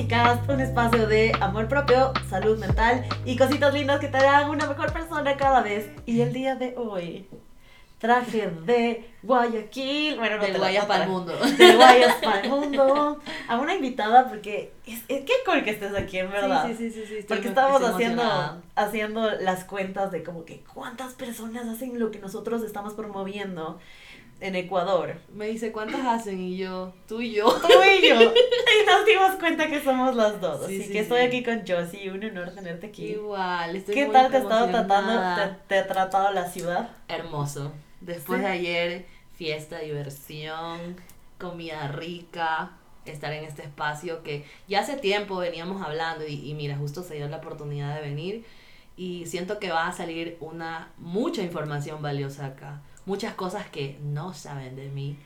Un espacio de amor propio, salud mental y cositas lindas que te harán una mejor persona cada vez. Y el día de hoy traje de Guayaquil, bueno, no de Guayas para el mundo. De Guayas para el mundo. A una invitada porque es, es qué cool que estés aquí, en verdad. Sí, sí, sí, sí, porque estábamos haciendo, haciendo las cuentas de como que cuántas personas hacen lo que nosotros estamos promoviendo en Ecuador. Me dice, ¿cuántas hacen? Y yo, tú y yo. Tú y yo. y nos dimos cuenta que somos las dos. así que estoy aquí con Josie, un honor tenerte aquí. Igual, estoy ¿Qué tal te ha estado tratando, te, ha tratado la ciudad? Hermoso. Después de ayer, fiesta, diversión, comida rica, estar en este espacio que ya hace tiempo veníamos hablando y, y mira, justo se dio la oportunidad de venir y siento que va a salir una mucha información valiosa acá muchas cosas que no saben de mí.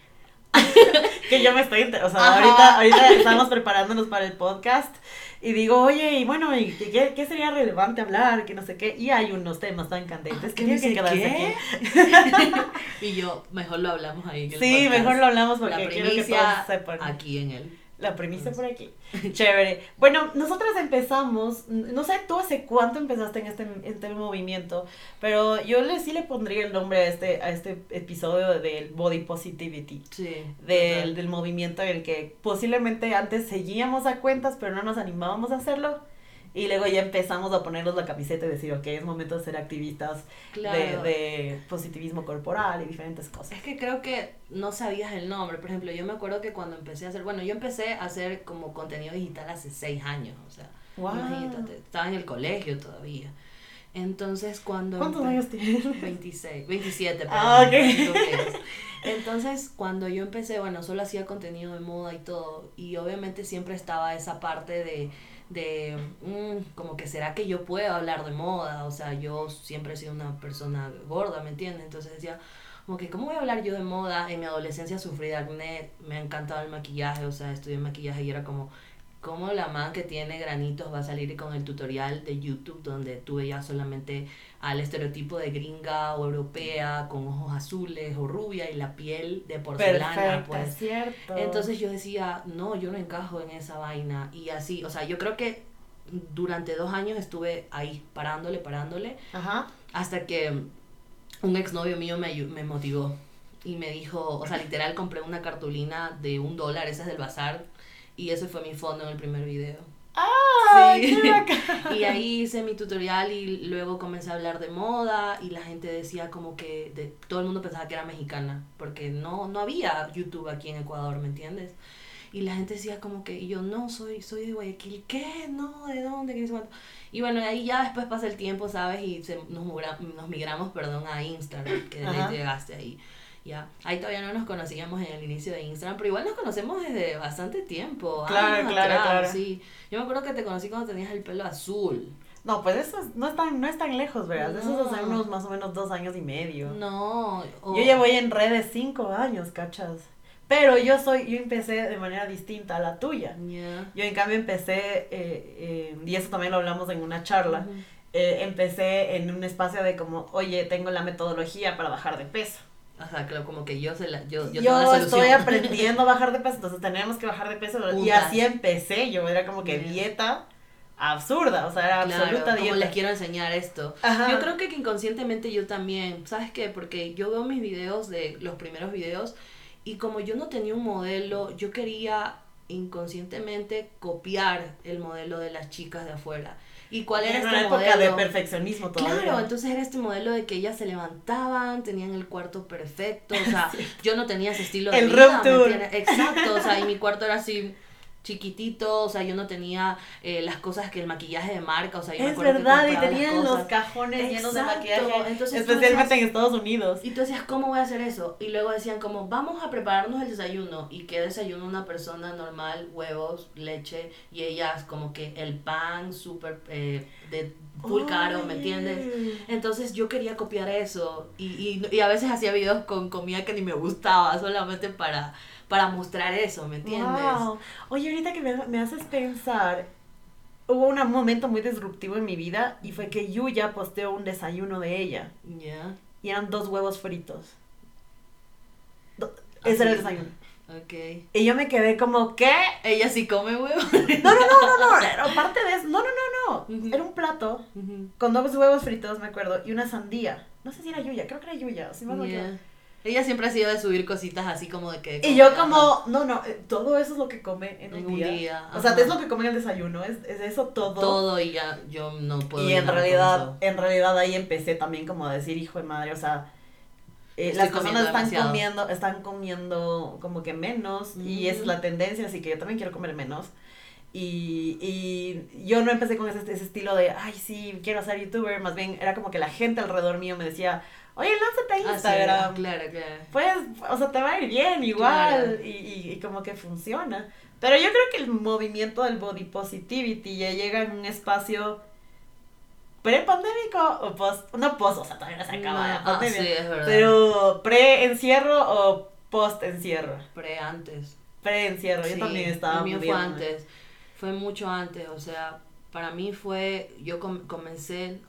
que yo me estoy, o sea, ahorita, ahorita estamos preparándonos para el podcast y digo, oye, y bueno, ¿y qué, qué, sería relevante hablar? Que no sé qué. Y hay unos temas tan candentes ah, que tienes que quedarse aquí. y yo, mejor lo hablamos ahí. sí, mejor lo hablamos porque quiero que todos sepan. Aquí en él. La premisa por aquí. Chévere. Bueno, nosotros empezamos, no sé tú hace cuánto empezaste en este, este movimiento, pero yo le, sí le pondría el nombre a este, a este episodio del Body Positivity. Sí. Del, del movimiento en el que posiblemente antes seguíamos a cuentas, pero no nos animábamos a hacerlo y luego ya empezamos a ponernos la camiseta y decir, ok, es momento de ser activistas de, positivismo corporal y diferentes cosas. Es que creo que no sabías el nombre. Por ejemplo, yo me acuerdo que cuando empecé a hacer, bueno, yo empecé a hacer como contenido digital hace seis años, o sea, imagínate, estaba en el colegio todavía. Entonces, cuando... ¿Cuántos años tienes? 26, 27, ah, Entonces, cuando yo empecé, bueno, solo hacía contenido de moda y todo, y obviamente siempre estaba esa parte de de mm, como que será que yo puedo hablar de moda, o sea, yo siempre he sido una persona gorda, ¿me entiendes? Entonces decía, como que, ¿cómo voy a hablar yo de moda? En mi adolescencia sufrí de acné, me ha encantado el maquillaje, o sea, estudié maquillaje y era como, ¿cómo la man que tiene granitos va a salir con el tutorial de YouTube donde tú veías solamente al estereotipo de gringa o europea con ojos azules o rubia y la piel de porcelana pues cierto. entonces yo decía no yo no encajo en esa vaina y así o sea yo creo que durante dos años estuve ahí parándole parándole Ajá. hasta que un exnovio mío me, me motivó y me dijo o sea literal compré una cartulina de un dólar esa es del bazar y ese fue mi fondo en el primer video ¡Ah! Sí. y ahí hice mi tutorial y luego comencé a hablar de moda y la gente decía como que de, todo el mundo pensaba que era mexicana porque no, no había YouTube aquí en Ecuador, ¿me entiendes? Y la gente decía como que, y yo no, soy, soy de Guayaquil, ¿qué? No, ¿de dónde? ¿Qué Y bueno, ahí ya después pasa el tiempo, ¿sabes? Y se, nos, nos migramos, perdón, a Instagram, que de llegaste ahí. Ya, ahí todavía no nos conocíamos en el inicio de Instagram, pero igual nos conocemos desde bastante tiempo. Claro, claro, claro. Sí. Yo me acuerdo que te conocí cuando tenías el pelo azul. No, pues eso no es tan, no es tan lejos, ¿verdad? Eso es hace unos más o menos dos años y medio. No. Yo llevo en redes cinco años, ¿cachas? Pero yo soy, yo empecé de manera distinta a la tuya. Yo en cambio empecé, eh, eh, y eso también lo hablamos en una charla, eh, empecé en un espacio de como, oye, tengo la metodología para bajar de peso. O sea, como que yo, se la, yo, yo, yo estoy aprendiendo a bajar de peso, entonces tenemos que bajar de peso. Y así empecé, yo era como que dieta absurda, o sea, era absoluta dieta. les quiero enseñar esto. Yo creo que, inconscientemente yo también, ¿sabes qué? Porque yo veo mis videos de los primeros videos y como yo no tenía un modelo, yo quería inconscientemente copiar el modelo de las chicas de afuera. ¿Y cuál era, este época de perfeccionismo todavía. Claro, entonces era este modelo de que ellas se levantaban, tenían el cuarto perfecto, o sea, yo no tenía ese estilo de el vida. Exacto, o sea, y mi cuarto era así chiquitito, o sea, yo no tenía eh, las cosas que el maquillaje de marca, o sea, yo Es verdad, y tenían los cajones llenos de maquillaje, Entonces, especialmente en Estados Unidos. Y tú decías, ¿cómo voy a hacer eso? Y luego decían como, vamos a prepararnos el desayuno, y qué desayuno una persona normal, huevos, leche, y ellas como que el pan súper eh, de full caro, ¿me entiendes? Entonces yo quería copiar eso, y, y, y a veces hacía videos con comida que ni me gustaba, solamente para para mostrar eso, ¿me entiendes? Oye, ahorita que me, haces pensar, hubo un momento muy disruptivo en mi vida y fue que Yuya posteó un desayuno de ella. Ya. Y eran dos huevos fritos. Ese era el desayuno. Ok. Y yo me quedé como, ¿qué? Ella sí come huevo. No, no, no, no, no. Era aparte de eso. No, no, no, no. Era un plato con dos huevos fritos, me acuerdo, y una sandía. No sé si era Yuya, creo que era Yuya. Si me yeah. Ella siempre ha sido de subir cositas así como de que... Y yo como, no, no, eh, todo eso es lo que come en, un, día. o sea, es lo que come en el desayuno, es, es, eso todo. Todo y ya yo no puedo... Y en realidad, en realidad ahí empecé también como a decir, hijo de madre, o sea, eh, las personas están comiendo, están comiendo como que menos y esa es la tendencia, así que yo también quiero comer menos. Y, y yo no empecé con ese, ese estilo de, ay, sí, quiero ser youtuber, más bien era como que la gente alrededor mío me decía, oye, lánzate a ah, Instagram. claro, claro. Pues, o sea, te va a ir bien igual y, y, y, como que funciona. Pero yo creo que el movimiento del body positivity ya llega en un espacio pre-pandémico o post, no post, o sea, todavía no se acaba la pandemia. Ah, sí, es verdad. Pero pre-encierro o post-encierro. Pre-antes. Pre-encierro, yo también estaba. El mío fue antes, fue mucho antes, o sea, para mí fue, yo comencé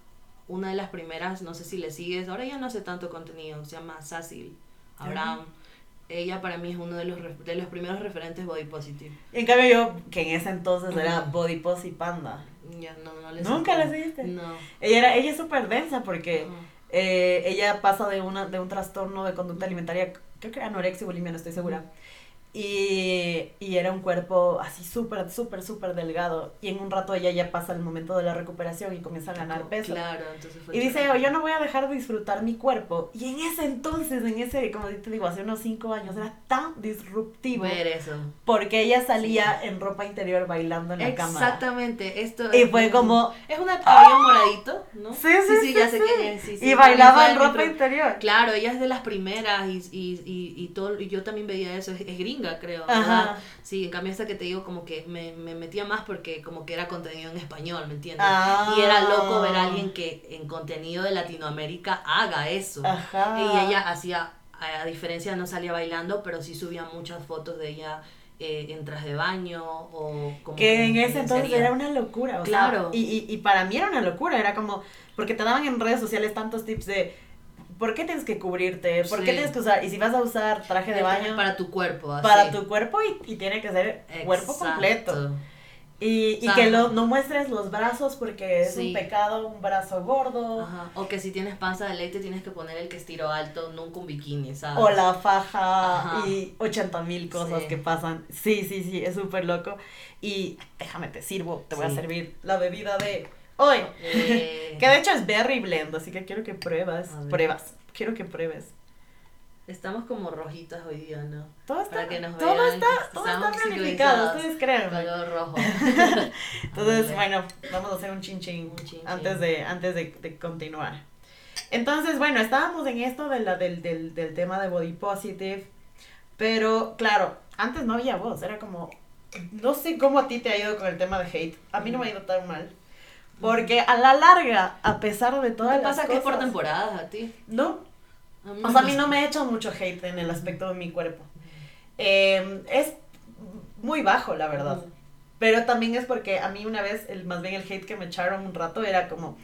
una de las primeras, no sé si le sigues, ahora ya no hace tanto contenido, se llama Sassil Abraham. Ella para mí es uno de los, de los primeros referentes body positive. En cambio yo, que en ese entonces era body positive panda. Ya, no, no le ¿Nunca la seguiste? No. Ella, era, ella es súper densa porque eh, ella pasa de, una, de un trastorno de conducta alimentaria, creo que era anorexia y bulimia, no estoy segura. Y, y era un cuerpo así súper, súper, súper delgado. Y en un rato ella ya pasa el momento de la recuperación y comienza a ganar peso. Claro, entonces Y dice, oh, yo no voy a dejar de disfrutar mi cuerpo. Y en ese entonces, en ese, como te digo, hace unos cinco años, era tan disruptivo. Ver eso. Porque ella salía en ropa interior bailando en la cámara. Exactamente, esto Y fue como... Es una cabello moradito, ¿no? Sí, sí, sí, ya sé quién es. y bailaba en ropa interior. Claro, ella es de las primeras y, y, y, y todo, y yo también veía eso, es, es gringa creo. Ajá. Sí, en cambio esta que te digo como que me, me, metía más porque como que era contenido en español, ¿me entiendes? Y era loco ver a ah. alguien que en contenido de Latinoamérica haga eso. Y ella hacía, a diferencia no salía bailando, pero sí subía muchas fotos de ella eh, en traje de baño o como que en ese entonces era una locura, o claro. y, y, y para mí era una locura, era como, porque te daban en redes sociales tantos tips de ¿por qué tienes que cubrirte? ¿Por qué tienes que usar? Y si vas a usar traje de baño. Para tu cuerpo, así. Para tu cuerpo y, y tiene que ser cuerpo completo. Y, y que lo, no muestres los brazos porque es un pecado, un brazo gordo. Ajá. O que si tienes panza de leite tienes que poner el que estiro alto, nunca un bikini, ¿sabes? O la faja y 80 mil cosas que pasan. Sí, sí, sí, es súper loco. Y déjame te sirvo, te voy a servir la bebida de hoy. Eh. que de hecho es berry blend, así que quiero que pruebas. Pruebas. Quiero que pruebes. Estamos como rojitas hoy día, ¿no? Todo está, Para que nos todo vean, está, todo está planificado, ustedes creen. Color rojo. Entonces, bueno, vamos a hacer un chin chin, antes de antes de, de, continuar. Entonces, bueno, estábamos en esto de la, del, del, del tema de body positive, pero claro, antes no había voz, era como, no sé cómo a ti te ha ido con el tema de hate, a mí no me ha ido tan mal. Porque a la larga, a pesar de todas ¿Qué pasa que es por temporadas a ti? No. o sea, a mí no me hecho mucho hate en el aspecto de mi cuerpo. Eh, es muy bajo, la verdad. Pero también es porque a mí una vez, el, más bien el hate que me echaron un rato era como,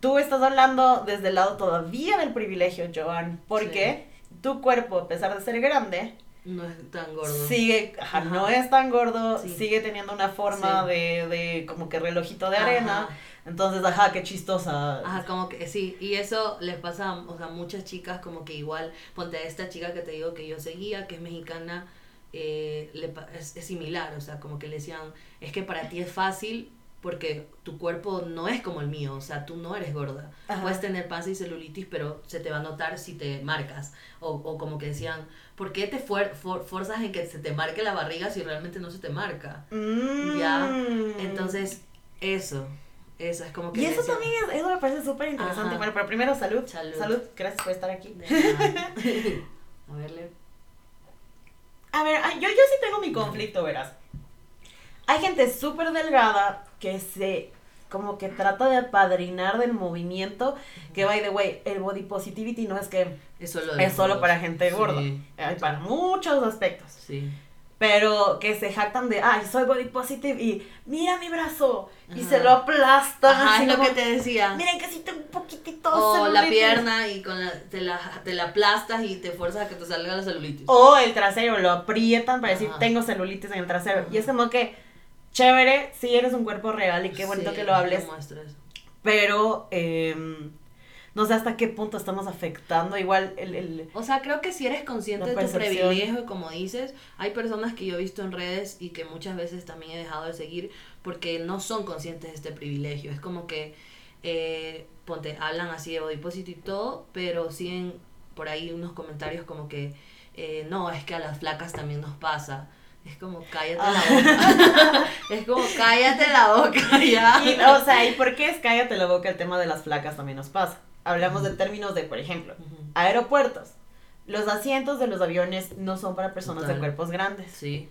tú estás hablando desde el lado todavía del privilegio, Joan, porque tu cuerpo, a pesar de ser grande, no es tan gordo. Sigue, no es tan gordo, sigue teniendo una forma de, de como que relojito de arena. Entonces, ajá, qué chistosa. Ajá, como que sí, y eso les pasa o sea, muchas chicas como que igual, ponte a esta chica que te digo que yo seguía, que es mexicana, eh, le, es, es similar, o sea, como que le decían, es que para ti es fácil porque tu cuerpo no es como el mío, o sea, tú no eres gorda. Puedes tener panza y celulitis, pero se te va a notar si te marcas. O, o como que decían, ¿por qué te forzas en que se te marque la barriga si realmente no se te marca? Ya, Mm. entonces, eso, eso es como que... Y eso también, es, eso me parece súper interesante. Bueno, pero primero salud. Salud. gracias por estar aquí. a verle. A ver, yo, yo sí tengo mi conflicto, verás. Hay gente súper delgada que se como que trata de apadrinar del movimiento que by the way el body positivity no es que Es solo, es solo para gente gorda Sí, hay para muchos aspectos Sí. pero que se jactan de, ay, soy body positive y mira mi brazo y se lo aplastan. Ajá, es lo que te decía. Miren que sí tengo un poquitito O la pierna y con la, te, la, te la aplastas y te fuerzas a que te salga la celulitis. O el trasero, lo aprietan para decir, tengo celulitis en el trasero. Y es como que, chévere, sí eres un cuerpo real y qué bonito que lo hables. Pero, eh, no sé hasta qué punto estamos afectando igual el... el o sea, creo que si eres consciente de tu privilegio, como dices, hay personas que yo he visto en redes y que muchas veces también he dejado de seguir porque no son conscientes de este privilegio. Es como que, eh, ponte, hablan así de body positive y todo, pero siguen por ahí unos comentarios como que, eh, no, es que a las flacas también nos pasa. Es como cállate la ah. boca. es como cállate la boca ya. o sea, ¿y por qué es cállate la boca el tema de las flacas también nos pasa? hablamos de términos de, por ejemplo, aeropuertos. Los asientos de los aviones no son para personas de cuerpos grandes. Sí.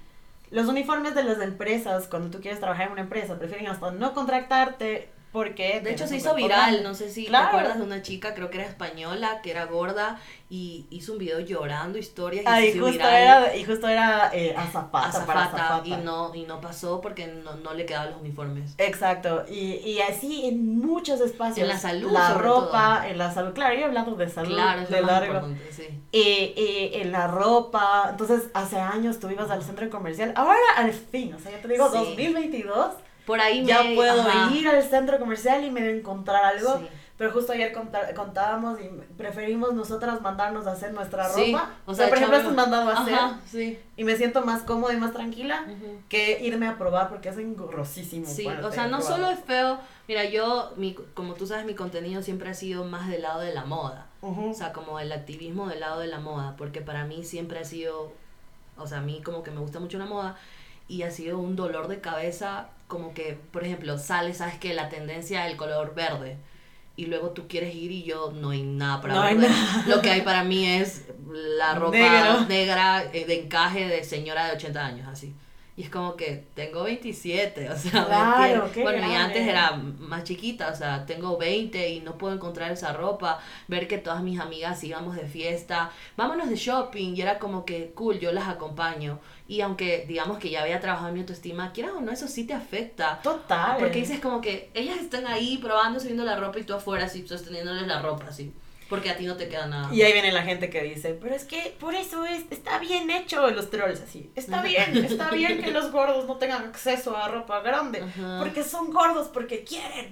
Los uniformes de las empresas, cuando tú quieres trabajar en una empresa, prefieren hasta no contratarte porque... De hecho se hizo viral, no sé si te acuerdas de una chica, creo que era española, que era gorda y hizo un video llorando historias y, justo Era, y justo era eh, azafata, para y no y no pasó porque no, no le quedaban los uniformes. Exacto y, y así en muchos espacios. En la salud la ropa en la salud claro yo hablando de salud claro, de largo. sí. y, en la ropa entonces hace años tú ibas al centro comercial ahora al fin o sea ya te digo 2022 por ahí ya puedo ir al centro comercial y me encontrar algo pero justo ayer contábamos y preferimos nosotras mandarnos a hacer nuestra ropa. O sea, por ejemplo, has mandado a hacer. Y me siento más cómoda y más tranquila que irme a probar porque es engorrosísimo. Sí, o sea, no solo es feo. Mira, yo, mi, como tú sabes, mi contenido siempre ha sido más del lado de la moda. O sea, como el activismo del lado de la moda. Porque para mí siempre ha sido. O sea, a mí como que me gusta mucho la moda. Y ha sido un dolor de cabeza. Como que, por ejemplo, sale, sabes que la tendencia del color verde y luego tú quieres ir y yo no hay nada para ver. Lo que hay para mí es la ropa negra eh, de encaje de señora de 80 años, así. Y es como que tengo 27, o sea, claro, bueno, y antes era más chiquita, o sea, tengo 20 y no puedo encontrar esa ropa, ver que todas mis amigas íbamos de fiesta, vámonos de shopping, y era como que, cool, yo las acompaño. Y aunque digamos que ya había trabajado en mi autoestima, quieras o no, eso sí te afecta. Total. Porque dices como que ellas están ahí probando, subiendo la ropa y tú afuera así sosteniéndoles la ropa, así porque a ti no te queda nada. Y ahí viene la gente que dice, pero es que por eso es, está bien hecho los trolls así. Está bien, está bien que los gordos no tengan acceso a ropa grande, porque son gordos, porque quieren.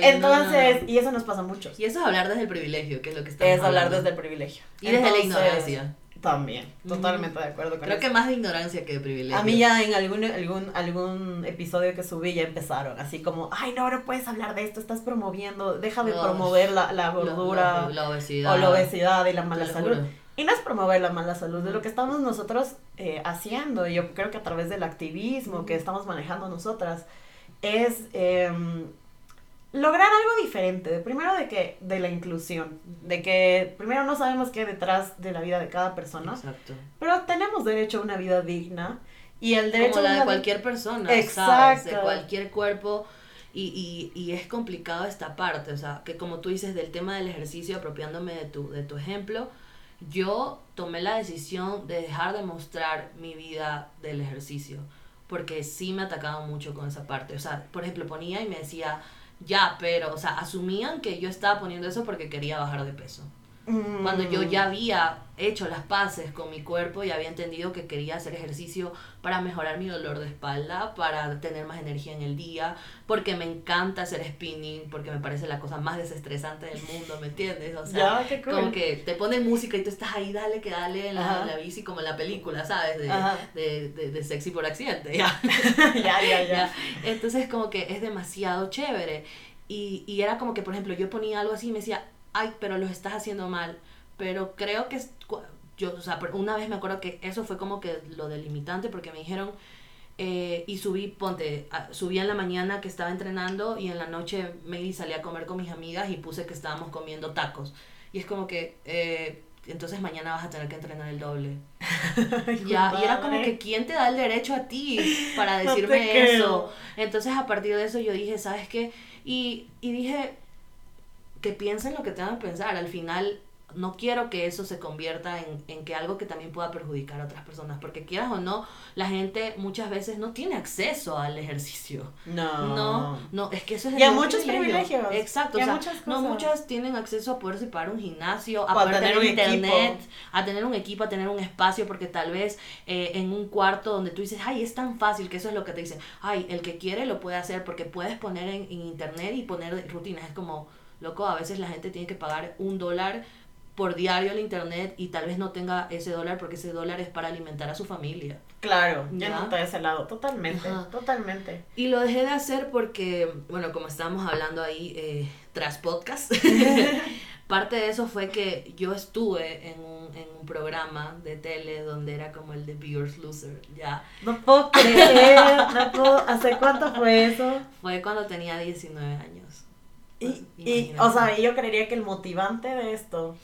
Entonces, y eso nos pasa mucho. Y eso es hablar desde el privilegio, que es lo que estamos Es hablar desde el privilegio. Y desde la ignorancia. También, totalmente de acuerdo con Creo que más de ignorancia que de privilegio. A mí ya en algún, algún, algún episodio que subí ya empezaron, así como, ay, no, no puedes hablar de esto, estás promoviendo, deja de promover la, la gordura la, obesidad. o la obesidad y la mala salud. Y no es promover la mala salud, de lo que estamos nosotros eh, haciendo, yo creo que a través del activismo que estamos manejando nosotras, es... Eh, lograr algo diferente. De primero de que, de la inclusión. De que primero no sabemos qué hay detrás de la vida de cada persona. Exacto. Pero tenemos derecho a una vida digna. Y el derecho Como la de cualquier persona. Exacto. De cualquier cuerpo. Y, y, y, es complicado esta parte, o sea, que como tú dices del tema del ejercicio, apropiándome de tu, de tu ejemplo, yo tomé la decisión de dejar de mostrar mi vida del ejercicio, porque sí me atacaba mucho con esa parte. O sea, por ejemplo, ponía y me decía, ya, pero, o sea, asumían que yo estaba poniendo eso porque quería bajar de peso. Cuando yo ya había hecho las paces con mi cuerpo y había entendido que quería hacer ejercicio para mejorar mi dolor de espalda, para tener más energía en el día, porque me encanta hacer spinning, porque me parece la cosa más desestresante del mundo, ¿me entiendes? O sea, como que te ponen música y tú estás ahí, dale que dale en la, bici como en la película, ¿sabes? De, de, de, sexy por accidente, ya. ya, ya, ya. Entonces como que es demasiado chévere. Y, y era como que, por ejemplo, yo ponía algo así y me decía, ay, pero lo estás haciendo mal. Pero creo que yo, o sea, una vez me acuerdo que eso fue como que lo delimitante porque me dijeron, eh, y subí, ponte, subí en la mañana que estaba entrenando y en la noche me salí a comer con mis amigas y puse que estábamos comiendo tacos. Y es como que, eh, entonces mañana vas a tener que entrenar el doble. ya, y era como que, ¿quién te da el derecho a ti para decirme eso? Entonces a partir de eso yo dije, ¿sabes qué? Y, y dije, que piensen lo que tengan que pensar. Al final, no quiero que eso se convierta en, en, que algo que también pueda perjudicar a otras personas, porque quieras o no, la gente muchas veces no tiene acceso al ejercicio. No. No, no, es que eso es... Y a muchos privilegios. Exacto, o sea, no muchas tienen acceso a poderse pagar un gimnasio, a poder tener, internet, a tener un equipo, a tener un espacio, porque tal vez eh, en un cuarto donde tú dices, ay, es tan fácil, que eso es lo que te dicen, ay, el que quiere lo puede hacer, porque puedes poner en, en internet y poner rutinas, es como, loco, a veces la gente tiene que pagar un dólar por diario el internet y tal vez no tenga ese dólar porque ese dólar es para alimentar a su familia. Claro, ya no está de ese lado, totalmente, totalmente. Y lo dejé de hacer porque, bueno, como estábamos hablando ahí eh, tras podcast, parte de eso fue que yo estuve en un, en un programa de tele donde era como el de Beers Loser, ya. No puedo creer, no puedo, ¿hace cuánto fue eso? Fue cuando tenía 19 años. Y, y, o sea, yo creería que el motivante de esto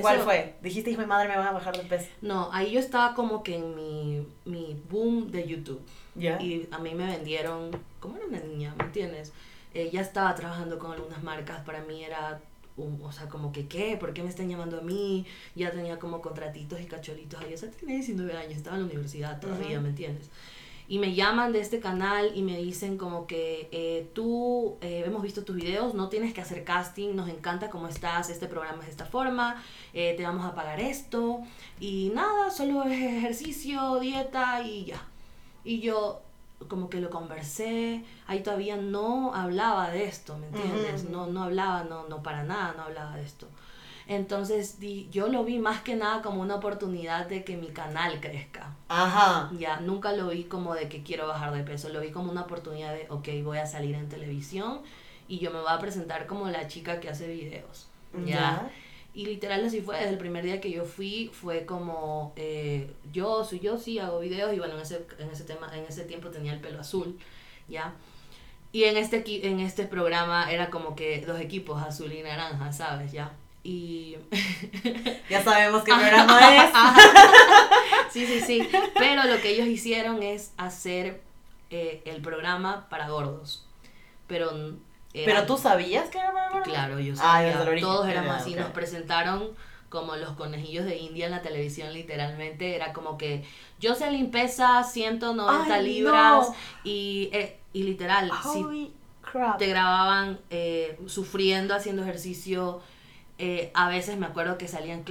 ¿Cuál fue? Dijiste, hijo de madre, me van a bajar de peso. No, ahí yo estaba como que en mi, mi boom de YouTube. Ya. Y a mí me vendieron, como era una niña, ¿me entiendes? Eh, ya estaba trabajando con algunas marcas, para mí era, un, o sea, como que, ¿qué? ¿Por qué me están llamando a mí? Ya tenía como contratitos y cacholitos ahí, o sea, tenía 19 años, estaba en la universidad todavía, ¿me entiendes? Y me llaman de este canal y me dicen como que eh, tú eh, hemos visto tus videos, no tienes que hacer casting, nos encanta cómo estás, este programa es de esta forma, eh, te vamos a pagar esto y nada, solo es ejercicio, dieta y ya. Y yo como que lo conversé, ahí todavía no hablaba de esto, ¿me entiendes? No, no hablaba, no, no para nada, no hablaba de esto. Entonces di, yo lo vi más que nada como una oportunidad de que mi canal crezca. Ajá. Ya, nunca lo vi como de que quiero bajar de peso, lo vi como una oportunidad de, ok, voy a salir en televisión y yo me voy a presentar como la chica que hace videos. Ya. Y literal así fue, desde el primer día que yo fui, fue como, eh, yo soy yo, sí, hago videos y bueno, en ese, en ese, tema, en ese tiempo tenía el pelo azul, ¿ya? Y en este, en este programa era como que dos equipos, azul y naranja, ¿sabes? ¿Ya? Y ya sabemos qué programa es. sí, sí, sí. Pero lo que ellos hicieron es hacer eh, el programa para gordos. Pero ¿Pero tú sabías que era para gordos? Claro, yo ah, sabía. Todos éramos así. Nos presentaron como los conejillos de India en la televisión, literalmente. Era como que yo sé limpeza 190 libras y, eh, y literal, si te grababan eh, sufriendo, haciendo ejercicio eh, a veces me acuerdo que salían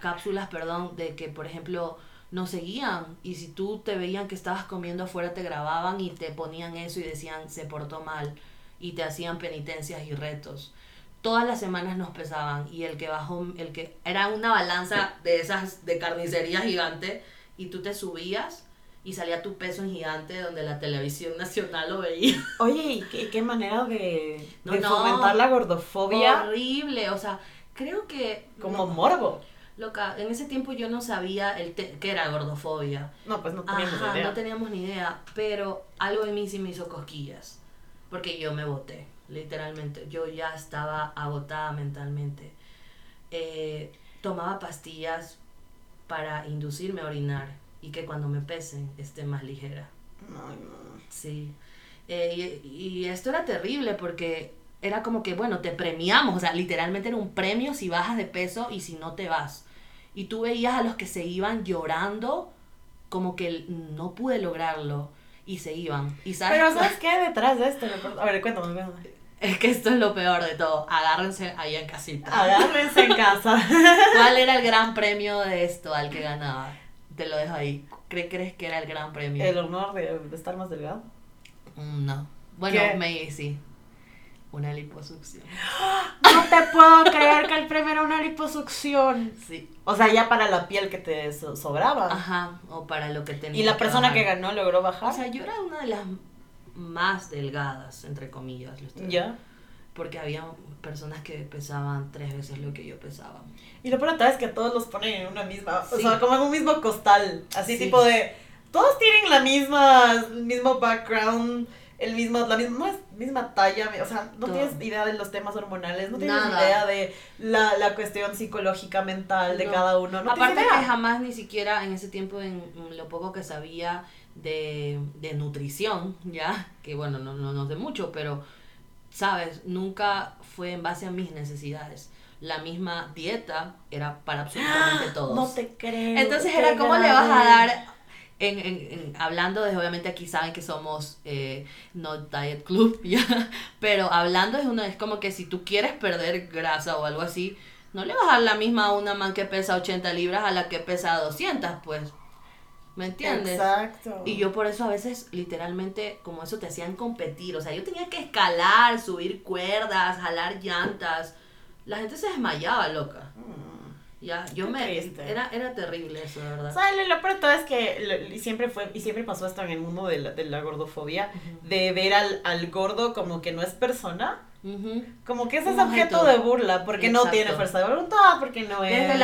cápsulas, perdón, de que, por ejemplo, no seguían y si tú te veían que estabas comiendo afuera te grababan y te ponían eso y decían se portó mal y te hacían penitencias y retos. Todas las semanas nos pesaban y el que bajó, el que era una balanza de esas de carnicería gigante y tú te subías y salía tu peso en gigante donde la televisión nacional lo veía. Oye, ¿y qué, manera de, de fomentar la gordofobia? Horrible, o sea, creo que... Como morbo. Loca, en ese tiempo yo no sabía el que era gordofobia. No, pues no teníamos ni idea. No teníamos ni idea, pero algo de mí sí me hizo cosquillas. Porque yo me boté, literalmente. Yo ya estaba agotada mentalmente. Eh, tomaba pastillas para inducirme a orinar y que cuando me pesen esté más ligera. Ay, no. Sí. Eh, y, y esto era terrible porque era como que, bueno, te premiamos, o sea, literalmente era un premio si bajas de peso y si no te vas. Y tú veías a los que se iban llorando como que no pude lograrlo y se iban. Y sabes, Pero ¿sabes qué hay detrás de esto? A ver, cuéntame, cuéntame. Es que esto es lo peor de todo. Agárrense ahí en casita. Agárrense en casa. ¿Cuál era el gran premio de esto al que ganaba? Te lo dejo ahí. ¿Crees que era el gran premio? ¿El honor de, estar más delgado? Mm, no. Bueno, maybe sí. Una liposucción. No te puedo creer que el premio era una liposucción. Sí. O sea, ya para la piel que te sobraba. Ajá, o para lo que tenía. ¿Y la persona que ganó logró bajar? O sea, yo era una de las más delgadas, entre comillas. ¿Ya? Porque había personas que pesaban tres veces lo que yo pesaba. Y lo peor es que todos los ponen en una misma, o sea, como en un mismo costal. Así tipo de, todos tienen la misma, el mismo background el mismo, la misma, misma talla, o sea, no tienes idea de los temas hormonales, no tienes idea de la, la cuestión psicológica mental de cada uno. No Aparte que jamás ni siquiera en ese tiempo, en lo poco que sabía de, de nutrición, ya, que bueno, no, no, no sé mucho, pero, sabes, nunca fue en base a mis necesidades. la misma dieta era para absolutamente todos. No te creo. Entonces era cómo le vas a dar en, en, hablando de, obviamente aquí saben que somos eh, no diet club, ¿ya? pero hablando es, una, es como que si tú quieres perder grasa o algo así, no le vas a dar la misma a una man que pesa 80 libras a la que pesa 200, pues. ¿Me entiendes? Exacto. Y yo por eso a veces, literalmente, como eso te hacían competir. O sea, yo tenía que escalar, subir cuerdas, jalar llantas. La gente se desmayaba, loca. Mm. Ya, yo me... Era, era terrible eso, de verdad. Sea, lo, peor todo es que siempre fue, y siempre pasó esto en el mundo de la, de la gordofobia, de ver al, al gordo como que no es persona como que ese es objeto de burla, porque no tiene fuerza de voluntad, porque no es... Desde,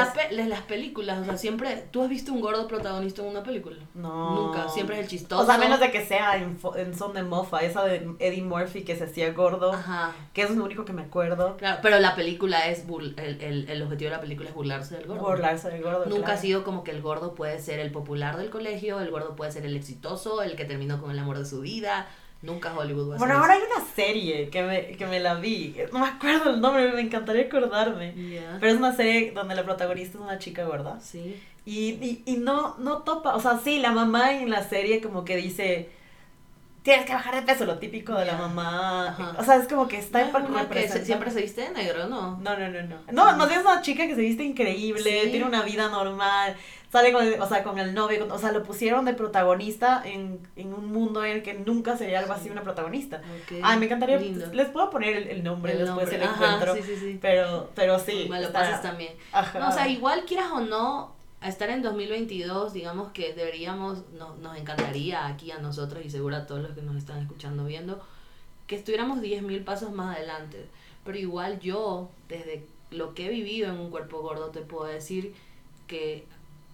las películas, o sea, siempre... ¿Tú has visto un gordo protagonista en una película? No. Nunca, siempre es el chistoso. O sea, a menos de que sea en, Son de Mofa, esa de Eddie Murphy que se hacía gordo, Ajá. que es lo único que me acuerdo. Claro, pero la película es... el, el, objetivo de la película es burlarse del gordo. Burlarse del gordo, Nunca ha sido como que el gordo puede ser el popular del colegio, el gordo puede ser el exitoso, el que terminó con el amor de su vida Nunca Hollywood va a Bueno, ahora hay una serie que me, que me la vi. No me acuerdo el nombre, me encantaría acordarme. Pero es una serie donde la protagonista es una chica gorda. Sí. Y, y, y no, no topa. O sea, sí, la mamá en la serie como que dice tienes que bajar de peso, lo típico de la mamá. O sea, es como que está no, que siempre se viste de negro, ¿no? No, no, no, no. No, no, es una chica que se viste increíble, tiene una vida normal, sale con el, o sea, con el novio, o sea, lo pusieron de protagonista en, en un mundo en el que nunca sería algo así una protagonista. Ay, me encantaría, les puedo poner el, nombre después del encuentro, sí, sí, sí. pero, pero sí. Me lo pasas también. Ajá. o sea, igual quieras o no, a estar en 2022, digamos que deberíamos, no, nos encantaría aquí a nosotros y seguro a todos los que nos están escuchando, viendo, que estuviéramos 10.000 pasos más adelante. Pero igual yo, desde lo que he vivido en un cuerpo gordo, te puedo decir que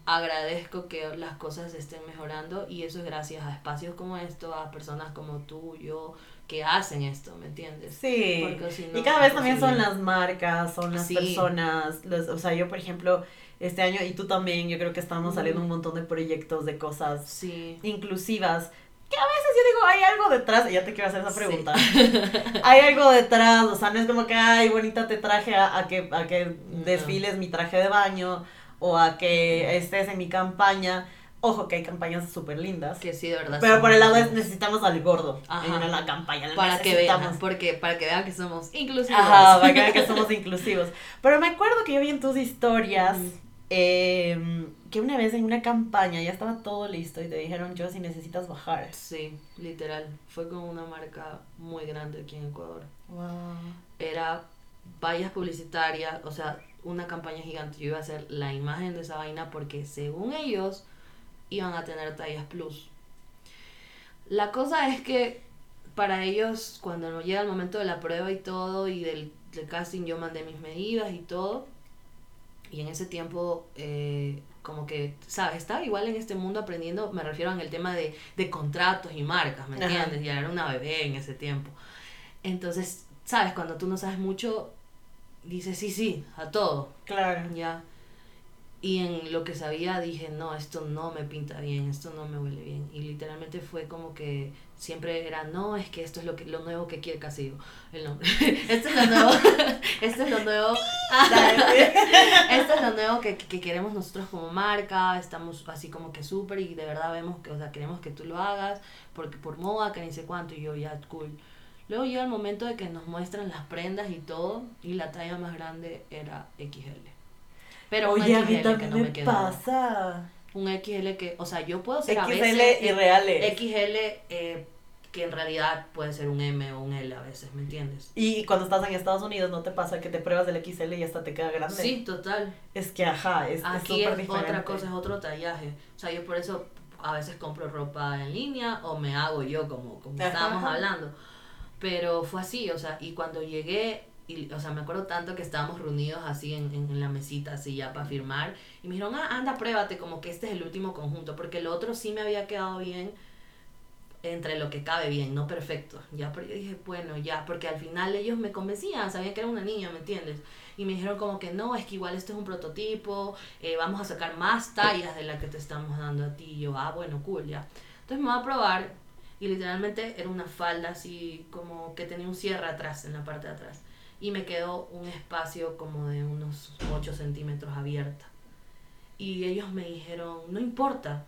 agradezco que las cosas estén mejorando y eso es gracias a espacios como esto, a personas como tú, yo, que hacen esto, ¿me entiendes? Sí. y cada vez también son las marcas, son las personas, los, o sea, yo por ejemplo este año y tú también, yo creo que estamos saliendo un montón de proyectos de cosas inclusivas. Que a veces yo digo, hay algo detrás, ya te quiero hacer esa pregunta. hay algo detrás, o sea, no es como que, ay, bonita te traje a, que, a que desfiles mi traje de baño o a que estés en mi campaña. Ojo que hay campañas súper lindas. Que sí, de verdad. Pero por el lado es necesitamos al gordo en la campaña. para que vean, porque para que vean que somos inclusivos. Ajá, para que vean que somos inclusivos. Pero me acuerdo que yo vi en tus historias eh, que una vez en una campaña ya estaba todo listo y te dijeron yo si necesitas bajar. Sí, literal. Fue con una marca muy grande aquí en Ecuador. Era vallas publicitarias, o sea, una campaña gigante. Yo iba a hacer la imagen de esa vaina porque según ellos iban a tener tallas plus. La cosa es que para ellos, cuando llega el momento de la prueba y todo, y del, del casting, yo mandé mis medidas y todo y en ese tiempo, eh, como que, ¿sabes? Estaba igual en este mundo aprendiendo, me refiero en el tema de, de contratos y marcas, ¿me entiendes? Ya era una bebé en ese tiempo. Entonces, ¿sabes? Cuando tú no sabes mucho, dices sí, sí, a todo. Claro. Ya. Y en lo que sabía dije, no, esto no me pinta bien, esto no me huele bien. Y literalmente fue como que siempre era, no, es que esto es lo que lo nuevo que quiere Casigo, el nombre. esto es lo nuevo, esto es lo nuevo, esto es lo nuevo que, que, queremos nosotros como marca, estamos así como que súper y de verdad vemos que, o sea, queremos que tú lo hagas, porque por moda, que ni sé cuánto, y yo ya, cool. Luego llega el momento de que nos muestran las prendas y todo, y la talla más grande era XL. Pero Oye, XL que no me, pasa. Un XL que, o sea, yo puedo ser XL a veces. y reales. XL eh, que en realidad puede ser un M o un L a veces, ¿me entiendes? Y cuando estás en Estados Unidos, ¿no te pasa que te pruebas del XL y hasta te queda grande? Sí, total. Es que, ajá, es Aquí es, otra cosa, es otro tallaje. O sea, yo por eso a veces compro ropa en línea o me hago yo, como, como estábamos hablando. Pero fue así, o sea, y cuando llegué y, o sea, me acuerdo tanto que estábamos reunidos así en, en, la mesita, así ya para firmar. Y me dijeron, ah, anda, pruébate, como que este es el último conjunto. Porque el otro sí me había quedado bien, entre lo que cabe bien, no perfecto. Ya, pero yo dije, bueno, ya, porque al final ellos me convencían, sabían que era una niña, ¿me entiendes? Y me dijeron como que no, es que igual esto es un prototipo, eh, vamos a sacar más tallas de la que te estamos dando a ti. Y yo, ah, bueno, cool, ya. Entonces me voy a probar. Y literalmente era una falda así como que tenía un cierre atrás, en la parte de atrás. Y me quedó un espacio como de unos 8 centímetros abierta. Y ellos me dijeron, no importa,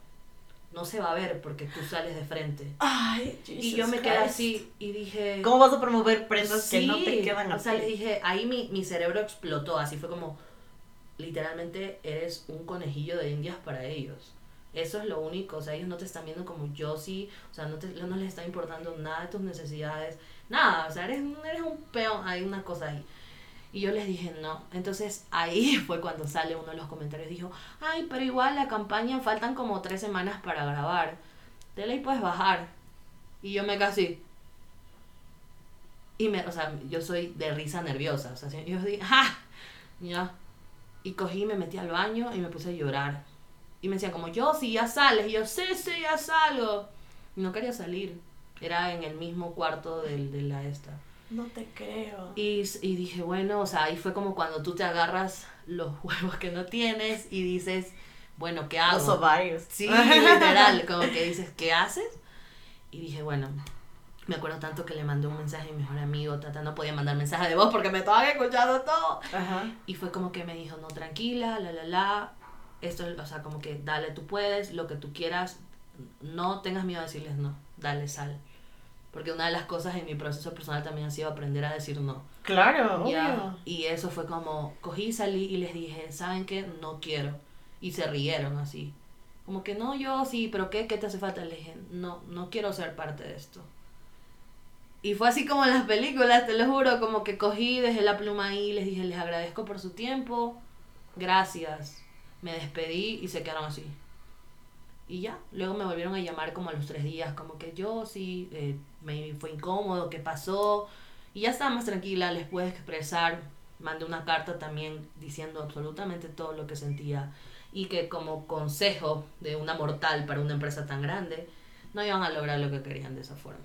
no se va a ver porque tú sales de frente. Ay, y yo me quedé así y dije... ¿Cómo vas a promover prendas que no te quedan O sea, les dije, ahí mi, mi cerebro explotó, así fue como, literalmente eres un conejillo de indias para ellos. Eso es lo único, o sea, ellos no te están viendo como yo sí, o sea, no, te, no les está importando nada de tus necesidades, nada, o sea, eres, eres un peón, hay una cosa ahí. Y yo les dije no. Entonces ahí fue cuando sale uno de los comentarios. Dijo, ay, pero igual la campaña faltan como tres semanas para grabar. De ley puedes bajar. Y yo me casi... Y me, o sea, yo soy de risa nerviosa. O sea, yo dije, ¡ja! Ya. Y cogí, me metí al baño y me puse a llorar. Y me decían como, yo, si ya sales. Y yo, sí, sí, ya salgo. Y no quería salir. Era en el mismo cuarto del, de la esta. No te creo. Y, y dije, bueno, o sea, ahí fue como cuando tú te agarras los huevos que no tienes y dices, bueno, ¿qué hago? Los ovarios. Sí, literal, como que dices, ¿qué haces? Y dije, bueno, me acuerdo tanto que le mandé un mensaje a mi mejor amigo, Tata no podía mandar mensaje de voz porque me estaba escuchando todo. Ajá. Y fue como que me dijo, no, tranquila, la, la, la, esto, o sea, como que dale, tú puedes, lo que tú quieras, no tengas miedo de decirles no, dale, sal. Porque una de las cosas en mi proceso personal también ha sido aprender a decir no. Claro, obvio. Y eso fue como, cogí, salí y les dije, ¿saben qué? No quiero. Y se rieron así. Como que no, yo sí, pero ¿qué? ¿Qué te hace falta? Le dije, no, no quiero ser parte de esto. Y fue así como en las películas, te lo juro, como que cogí, dejé la pluma ahí, les dije, les agradezco por su tiempo, gracias. Me despedí y se quedaron así. Y ya, luego me volvieron a llamar como a los tres días, como que yo sí, eh, me fue incómodo, qué pasó. Y ya estaba más tranquila, les pude expresar. Mandé una carta también diciendo absolutamente todo lo que sentía. Y que como consejo de una mortal para una empresa tan grande, no iban a lograr lo que querían de esa forma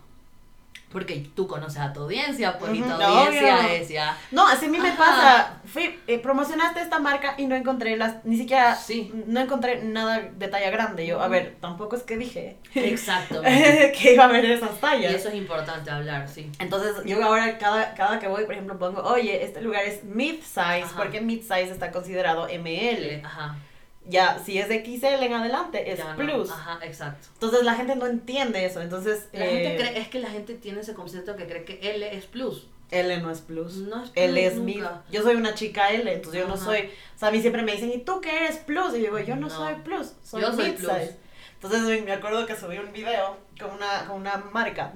porque tú conoces a tu audiencia, pues, y tu audiencia. No, así a mí me pasa, fui, eh, promocionaste esta marca y no encontré las, ni siquiera, sí. no encontré nada de talla grande, yo, a ver, tampoco es que dije... Exacto. que iba a haber esas tallas. Y eso es importante hablar, sí. Entonces, yo ahora, cada, cada que voy, por ejemplo, pongo, oye, este lugar es mid-size, porque mid-size está considerado ML. Ajá ya si es de XL en adelante es plus. Ajá, exacto. Entonces la gente no entiende eso. Entonces la gente eh, cree, es que la gente tiene ese concepto que cree que L es plus. L no es plus. No es plus. L es mid. Yo soy una chica L, entonces yo no soy. O sea, a mí siempre me dicen, ¿y tú qué eres plus? Y yo digo, yo no, soy plus, soy yo soy plus. Entonces me acuerdo que subí un video con una, con una marca.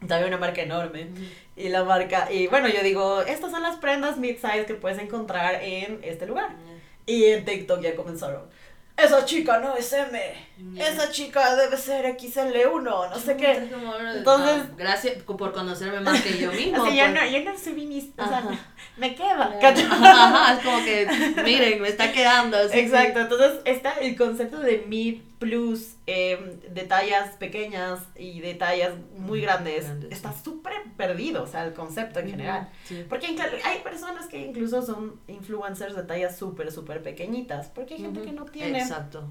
También una marca enorme. Y la marca, y bueno, yo digo, estas son las prendas mid-size que puedes encontrar en este lugar. Y en TikTok ya comenzaron. Esa chica no es M. Esa chica debe ser XL1, no sé qué. Entonces. gracias por conocerme más que yo mismo. Así, yo, pues. no, yo no subí mis. O sea, me queda. Ajá, es como que, miren, me está quedando. Exacto, entonces está el concepto de mi plus eh, de tallas pequeñas y de tallas muy grandes, está súper perdido, o sea, el concepto en general. Porque hay personas que incluso son influencers de tallas súper, súper pequeñitas, porque hay gente que no tiene. Exacto.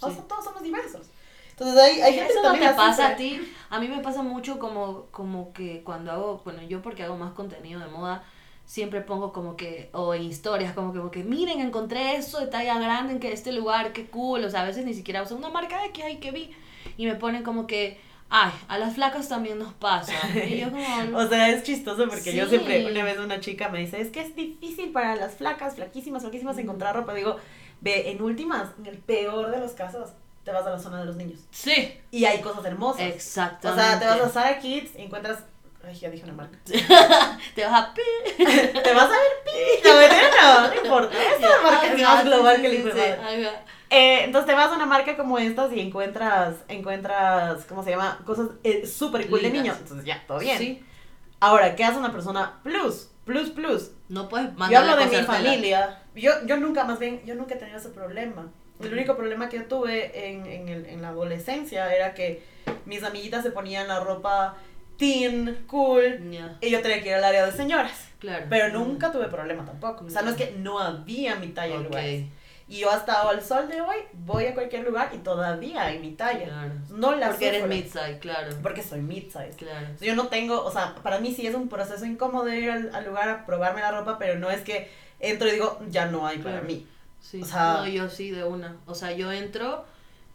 O sea, todos somos diversos. Entonces hay, hay gente Eso no te pasa a ti. A mí me pasa mucho como, como que cuando hago, bueno, yo porque hago más contenido de moda, siempre pongo como que, o en historias, como que, como que, miren, encontré eso de talla grande en que este lugar, qué cool, o sea, a veces ni siquiera uso una marca de que hay que vi, y me ponen como que, ay, a las flacas también nos pasa. Y yo como, o sea, es chistoso porque yo siempre, una vez una chica me dice, es que es difícil para las flacas, flaquísimas, flaquísimas, encontrar ropa. Digo, ve, en últimas, en el peor de los casos, te vas a la zona de los niños. Sí. Y hay cosas hermosas. Exacto. O sea, te vas a Sara Kids y encuentras Ay, ya dije una marca. te vas a pi. te vas a ver pi. No, no, no importa. Esta marca es más global que el eh, entonces te vas a una marca como estas y encuentras, encuentras, ¿cómo se llama? Cosas eh, súper cool de niños. Entonces ya, todo bien. Sí. Ahora, ¿qué hace una persona plus? Plus, plus. No puedes mandar Yo hablo de mi familia. Yo, yo nunca, más bien, yo nunca he tenido ese problema. El único problema que yo tuve en, en, el, en la adolescencia era que mis amiguitas se ponían la ropa teen, cool. Y yo tenía que ir al área de señoras. Claro. Pero nunca tuve problema tampoco. O sea, no es que no había mi talla en lugares. Y yo hasta el sol de hoy voy a cualquier lugar y todavía en mi talla. Claro. No la Porque eres mid-size, claro. Porque soy mid-size. Claro. Yo no tengo, o sea, para mí sí es un proceso incómodo ir al, lugar a probarme la ropa, pero no es que entro y digo, ya no hay para mí. Sí, o sea, no, yo sí de una. O sea, yo entro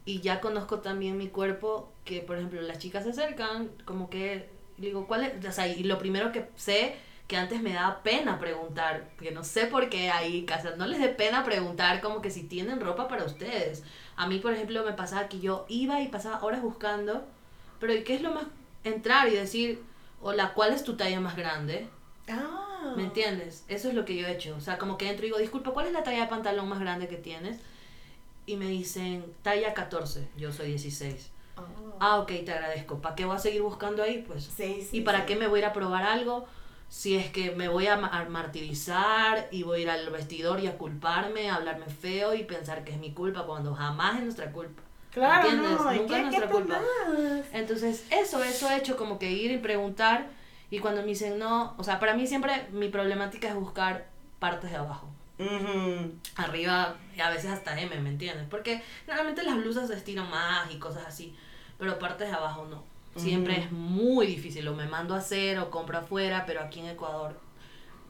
y ya conozco también mi cuerpo, que por ejemplo las chicas se acercan, como que digo, ¿cuál es? O sea, y lo primero que sé que antes me daba pena preguntar, porque no sé por qué ahí, casa, no les dé pena preguntar como que si tienen ropa para ustedes. A mí, por ejemplo, me pasaba que yo iba y pasaba horas buscando, pero ¿qué es lo más? Entrar y decir, hola, ¿cuál es tu talla más grande? Ah. ¿Me entiendes? Eso es lo que yo he hecho. O sea, como que entro y digo, disculpa, ¿cuál es la talla de pantalón más grande que tienes? Y me dicen, talla 14, yo soy 16. Ah, ok, te agradezco. ¿Para qué voy a seguir buscando ahí? Pues. Sí, sí, ¿Y para qué me voy a ir a probar algo? Si es que me voy a martirizar y voy a ir al vestidor y a culparme, a hablarme feo y pensar que es mi culpa cuando jamás es nuestra culpa. Claro, ¿Entiendes? No, Nunca es nuestra culpa. Entonces, eso, eso he hecho como que ir y preguntar. Y cuando me dicen no, o sea, para mí siempre mi problemática es buscar partes de abajo. Arriba, y a veces hasta M, ¿me entiendes? Porque realmente las blusas se estiran más y cosas así, pero partes de abajo no. Siempre es muy difícil, o me mando a hacer o compro afuera, pero aquí en Ecuador,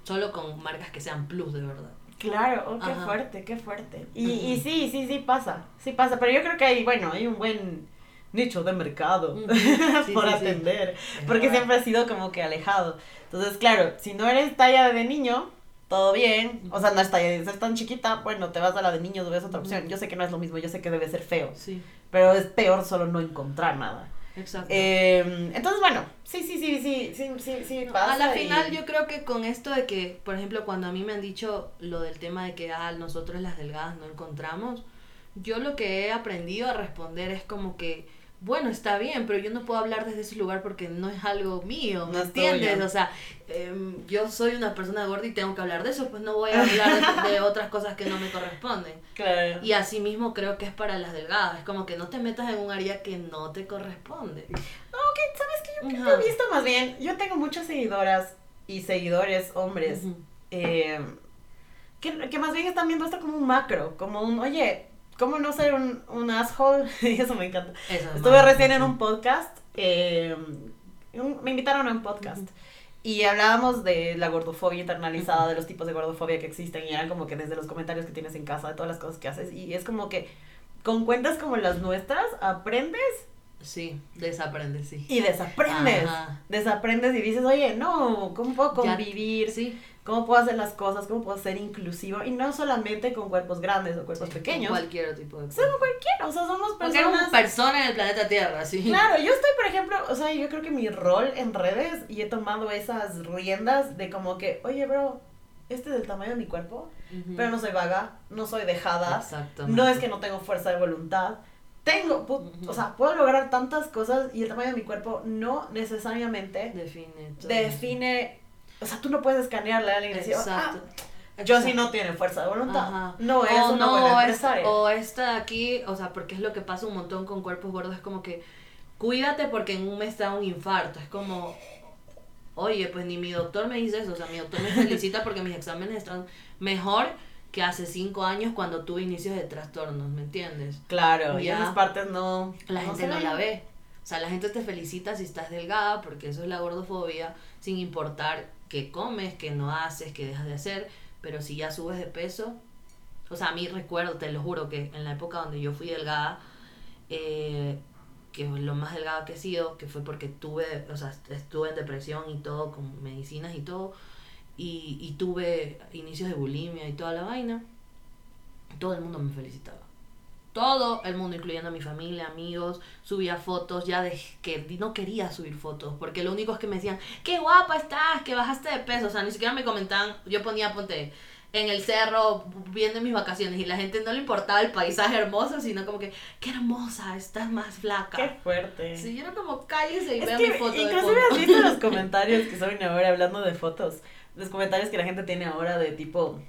solo con marcas que sean plus de verdad. Claro, oh, qué fuerte, qué fuerte. Y, y sí, sí, sí pasa, sí pasa, pero yo creo que hay, bueno, hay un buen nicho de mercado por atender, porque siempre ha sido como que alejado. Entonces, claro, si no eres talla de niño, todo bien, o sea, no está es tan chiquita, bueno, te vas a la de niños, ves otra opción. Yo sé que no es lo mismo, yo sé que debe ser feo, sí. pero es peor solo no encontrar nada. Exacto. Eh, entonces, bueno, sí, sí, sí, sí, sí, sí, sí pasa. A la final yo creo que con esto de que, por ejemplo, cuando a mí me han dicho lo del tema de que, ah, nosotros las delgadas no encontramos, yo lo que he aprendido a responder es como que bueno, está bien, pero yo no puedo hablar desde ese lugar porque no es algo mío, ¿me entiendes? O sea, em, yo soy una persona gorda y tengo que hablar de eso, pues no voy a hablar de, otras cosas que no me corresponden. Claro. Y así mismo creo que es para las delgadas, es como que no te metas en un área que no te corresponde. No, que sabes que yo, he visto más bien, yo tengo muchas seguidoras y seguidores hombres em, que, que más bien están viendo esto como un macro, como un, oye, ¿Cómo no ser un, un asshole? Eso me encanta. Estuve recién en un podcast. Eh, me invitaron a un podcast. Y hablábamos de la gordofobia internalizada, de los tipos de gordofobia que existen. Y eran como que desde los comentarios que tienes en casa, de todas las cosas que haces. Y es como que con cuentas como las nuestras, aprendes. Sí, desaprendes, sí. Y desaprendes. Desaprendes y dices, oye, no, ¿cómo puedo convivir? sí cómo puedo hacer las cosas, cómo puedo ser inclusivo y no solamente con cuerpos grandes o cuerpos pequeños. Con cualquier tipo de cosa. cualquiera, o sea, somos personas. Cualquier persona en el planeta Tierra, sí. Claro, yo estoy, por ejemplo, o sea, yo creo que mi rol en redes y he tomado esas riendas de como que, oye, bro, este es el tamaño de mi cuerpo, pero no soy vaga, no soy dejada, no es que no tengo fuerza de voluntad. Tengo, o sea, puedo lograr tantas cosas y el tamaño de mi cuerpo no necesariamente define, define o sea, tú no puedes escanearle a alguien y decir, ah, yo sí no tiene fuerza de voluntad. No es una buena empresaria. O esta aquí, o sea, porque es lo que pasa un montón con cuerpos gordos, es como que cuídate porque en un mes te da un infarto. Es como, oye, pues ni mi doctor me dice eso. O sea, mi doctor me felicita porque mis exámenes están mejor que hace cinco años cuando tuve inicios de trastornos, ¿me entiendes? Claro, y esas partes no... La gente no la ve. O sea, la gente te felicita si estás delgada, porque eso es la gordofobia, sin importar qué comes, qué no haces, qué dejas de hacer, pero si ya subes de peso, o sea, a mí recuerdo, te lo juro, que en la época donde yo fui delgada, eh, que lo más delgada que he sido, que fue porque tuve, o sea, estuve en depresión y todo, con medicinas y todo, y, y tuve inicios de bulimia y toda la vaina, todo el mundo me felicitaba todo el mundo, incluyendo a mi familia, amigos, subía fotos ya de que no quería subir fotos, porque lo único es que me decían, qué guapa estás, que bajaste de peso, o sea, ni siquiera me comentaban, yo ponía, ponte, en el cerro viendo mis vacaciones y la gente no le importaba el paisaje hermoso, sino como que, qué hermosa, estás más flaca. Qué fuerte. Sí, yo era como, cállese y vea mi foto. Inclusive has visto los comentarios que son ahora hablando de fotos, los comentarios que la gente tiene ahora de tipo...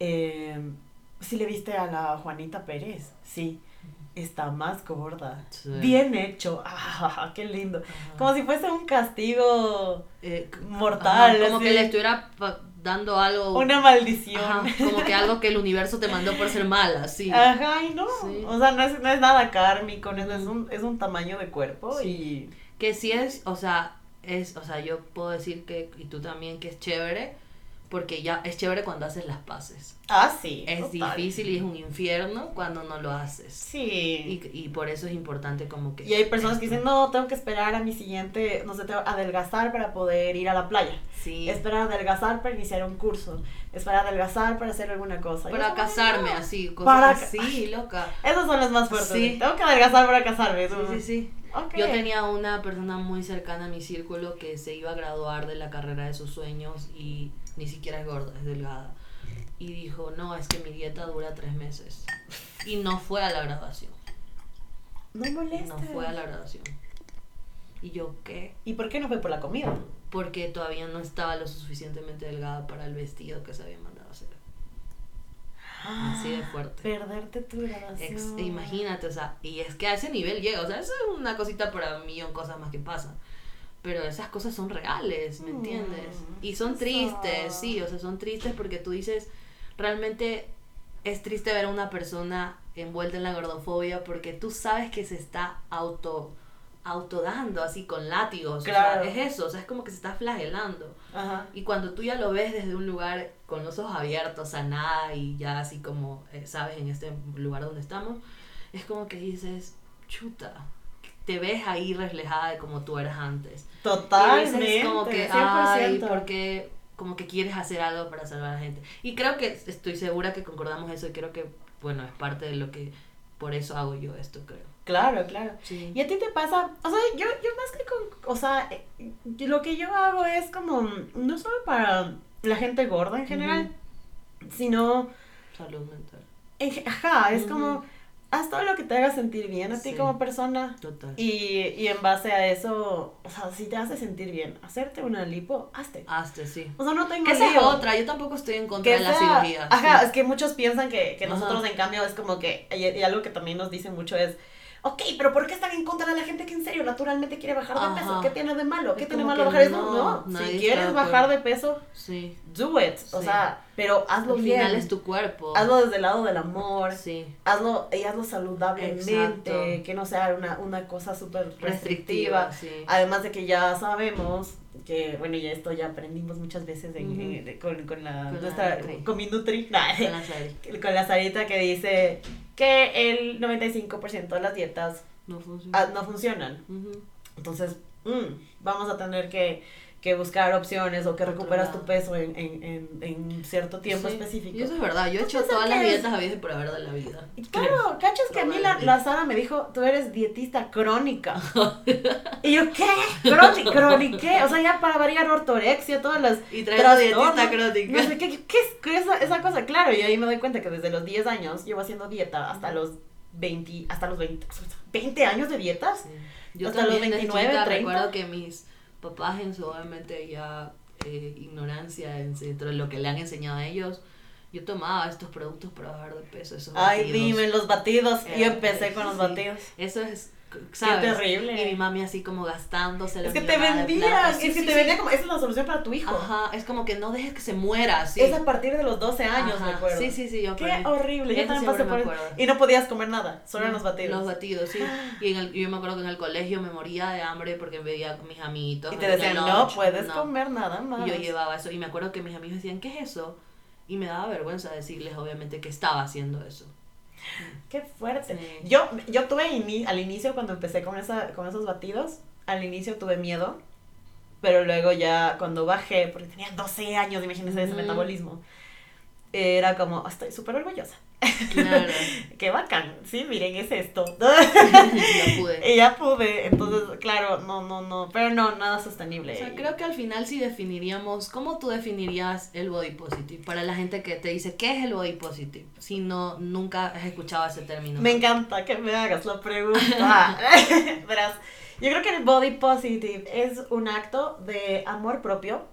Eh, ¿Sí le viste a la Juanita Pérez? Sí. Está más gorda. Bien hecho. ¡Ah, qué lindo! Como si fuese un castigo eh, mortal. como que le estuviera dando algo. Una maldición. como que algo que el universo te mandó por ser mala, sí. Ajá, y no. O sea, no es, no es nada kármico, es, un, es un tamaño de cuerpo y. Que sí es, o sea, es, o sea, yo puedo decir que, y tú también, que es chévere porque ya es chévere cuando haces las paces. Ah, sí. Es difícil y es un infierno cuando no lo haces. Sí. Y, y, por eso es importante como que... Y hay personas que dicen, no, tengo que esperar a mi siguiente, no sé, tengo adelgazar para poder ir a la playa. Sí. Esperar a adelgazar para iniciar un curso. Esperar adelgazar para hacer alguna cosa. Para casarme, así, cosas para... así, loca. Esos son los más fuertes. Sí. Tengo que adelgazar para casarme. Sí, sí, sí. Yo tenía una persona muy cercana a mi círculo que se iba a graduar de la carrera de sus sueños y ni siquiera es gorda, es delgada. Y dijo, no, es que mi dieta dura tres meses. Y no fue a la graduación. No molesta. No fue a la graduación. Y yo, ¿qué? ¿Y por qué no fue por la comida? Porque todavía no estaba lo suficientemente delgada para el vestido que se había mandado a hacer. Así de fuerte. Perderte tu graduación. imagínate, o sea, y es que a ese nivel llega, o sea, eso es una cosita para un millón cosas más que pasan pero esas cosas son reales, ¿me entiendes? Mm, y son tristes, sí, o sea, son tristes porque tú dices, realmente es triste ver a una persona envuelta en la gordofobia porque tú sabes que se está auto autodando así con látigos, claro. es eso, o sea, es como que se está flagelando. Y cuando tú ya lo ves desde un lugar con los ojos abiertos a nada y ya así como, eh, sabes, en este lugar donde estamos, es como que dices, chuta, te ves ahí reflejada de como tú eras antes. Totalmente. Y como que, 100%. ay, porque como que quieres hacer algo para salvar a la gente. Y creo que estoy segura que concordamos eso y creo que, bueno, es parte de lo que, por eso hago yo esto, creo. Claro, claro. Y a ti te pasa, o sea, yo, yo más que con, o sea, eh, lo que yo hago es como, no solo para la gente gorda en general, sino... Salud mental. ajá, es como haz todo lo que te haga sentir bien a ti como persona. Total. Y, y en base a eso, o sea, si te hace sentir bien, hacerte una lipo, hazte. Hazte, sí. O sea, no tengo que esa otra, yo tampoco estoy en contra de la cirugía. Ajá, es que muchos piensan que, que nosotros en cambio es como que, y, algo que también nos dicen mucho es, ok, pero ¿por qué están en contra de la gente que en serio naturalmente quiere bajar de peso? ¿Qué tiene de malo? ¿Qué tiene de malo bajar de peso? No, si quieres bajar de peso, sí. do it. O sea, pero hazlo Al bien. final es tu cuerpo. Hazlo desde el lado del amor. Sí. Hazlo, y hazlo saludablemente, que no sea una, una cosa súper restrictiva. Además de que ya sabemos que, bueno, ya esto ya aprendimos muchas veces con, con, la, con nuestra, con mi Nutri, con la, con la Sarita que dice que el 95% de las dietas no, no funcionan. Entonces, mm, vamos a tener que que buscar opciones o que recuperas tu peso en, en, en, cierto tiempo específico. Y eso es verdad, yo he hecho todas las dietas a veces por haber de la vida. Claro, cachas que a mí la, la, Sara me dijo, tú eres dietista crónica. y yo, ¿qué? ¿Crónica? O sea, ya para variar ortorexia, todas las... Y traigo dietista crónica. No sé, ¿qué, qué, es esa, esa cosa? Claro, y ahí me doy cuenta que desde los 10 años llevo haciendo dieta hasta los 20, hasta los 20, 20 años de dietas. Yo hasta los 29, 30. recuerdo que mis papás en su obviamente ya eh, ignorancia dentro de lo que le han enseñado a ellos, yo tomaba estos productos para bajar de peso. Esos Ay, dime, los batidos. yo empecé con los batidos. Eso es ¿sabes? Qué terrible. Y mi mami así como gastándose Es que te vendía, es que te vendía como, esa es la solución para tu hijo. Ajá, es como que no dejes que se muera, sí. Es a partir de los 12 años, me acuerdo. Sí, sí, sí, yo Qué horrible, yo también pasé por eso. Y no podías comer nada, solo en los batidos. Los batidos, sí. Y en el, yo me acuerdo que en el colegio me moría de hambre porque veía con mis amiguitos. Y te decían, no puedes comer nada más. Y yo llevaba eso, y me acuerdo que mis amigos decían, ¿qué es eso? Y me daba vergüenza decirles, obviamente, que estaba haciendo eso. Qué fuerte. Yo, yo tuve al inicio, cuando empecé con, esa, con esos batidos, al inicio tuve miedo, pero luego ya cuando bajé, porque tenía 12 años, imagínense ese metabolismo, era como, estoy súper orgullosa. Claro. Qué bacán. Sí, miren, es esto. ya pude. Y ya pude. Entonces, claro, no, no, no. Pero no, nada sostenible. O sea, creo que al final sí definiríamos, ¿cómo tú definirías el body positive? Para la gente que te dice, ¿qué es el body positive? Si no, nunca has escuchado ese término. Me encanta que me hagas la pregunta. Verás, yo creo que el body positive es un acto de amor propio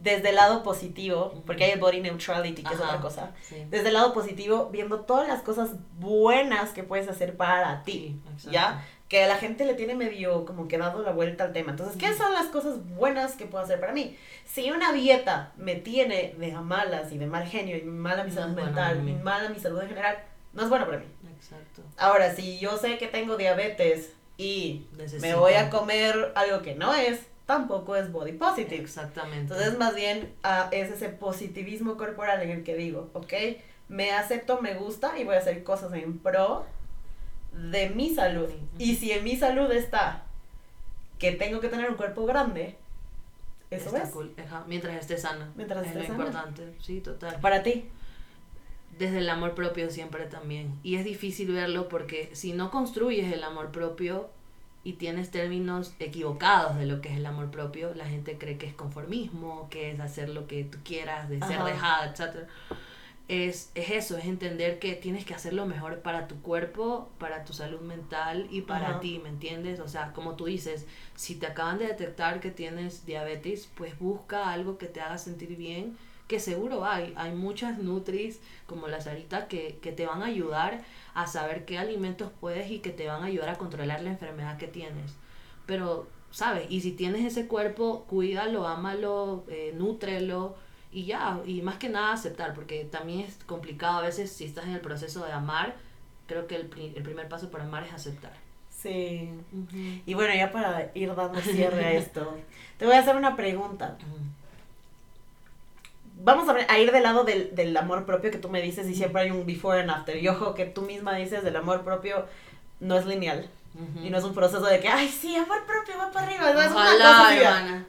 desde el lado positivo, porque hay el body neutrality, que es otra cosa, desde el lado positivo, viendo todas las cosas buenas que puedes hacer para ti, ¿ya? que la gente le tiene medio como que dado la vuelta al tema. Entonces, ¿qué son las cosas buenas que puedo hacer para mí? Si una dieta me tiene de malas y de mal genio y mala mi salud mental y mala mi salud en general, no es bueno para mí. Exacto. Ahora, si yo sé que tengo diabetes y me voy a comer algo que no es, tampoco es body positive. Exactamente. Entonces, más bien uh, es ese positivismo corporal en el que digo, ok, me acepto, me gusta y voy a hacer cosas en pro de mi salud. Y si en mi salud está que tengo que tener un cuerpo grande, eso es. Mientras esté sana. Mientras esté es lo importante, sí, total. Para ti. Desde el amor propio siempre también. Y es difícil verlo porque si no construyes el amor propio y tienes términos equivocados de lo que es el amor propio, la gente cree que es conformismo, que es hacer lo que tú quieras, de ser dejada, etc es, es, eso, es entender que tienes que hacer lo mejor para tu cuerpo, para tu salud mental y para ti, ¿me entiendes? O sea, como tú dices, si te acaban de detectar que tienes diabetes, pues busca algo que te haga sentir bien, que seguro hay. Hay muchas Nutris, como la Sarita, que, que te van a ayudar a saber qué alimentos puedes y que te van a ayudar a controlar la enfermedad que tienes. Pero, ¿sabes? Y si tienes ese cuerpo, cuídalo, ámalo, eh, nútrelo y ya, y más que nada aceptar, porque también es complicado a veces si estás en el proceso de amar, creo que el, el primer paso para amar es aceptar. Sí. Y bueno, ya para ir dando cierre a esto, te voy a hacer una pregunta. Vamos a, ir del lado del, del, amor propio que tú me dices y siempre hay un before and after. Y ojo que tú misma dices del amor propio no es lineal. Y no es un proceso de que, ay, sí, amor propio, va para arriba. No, es una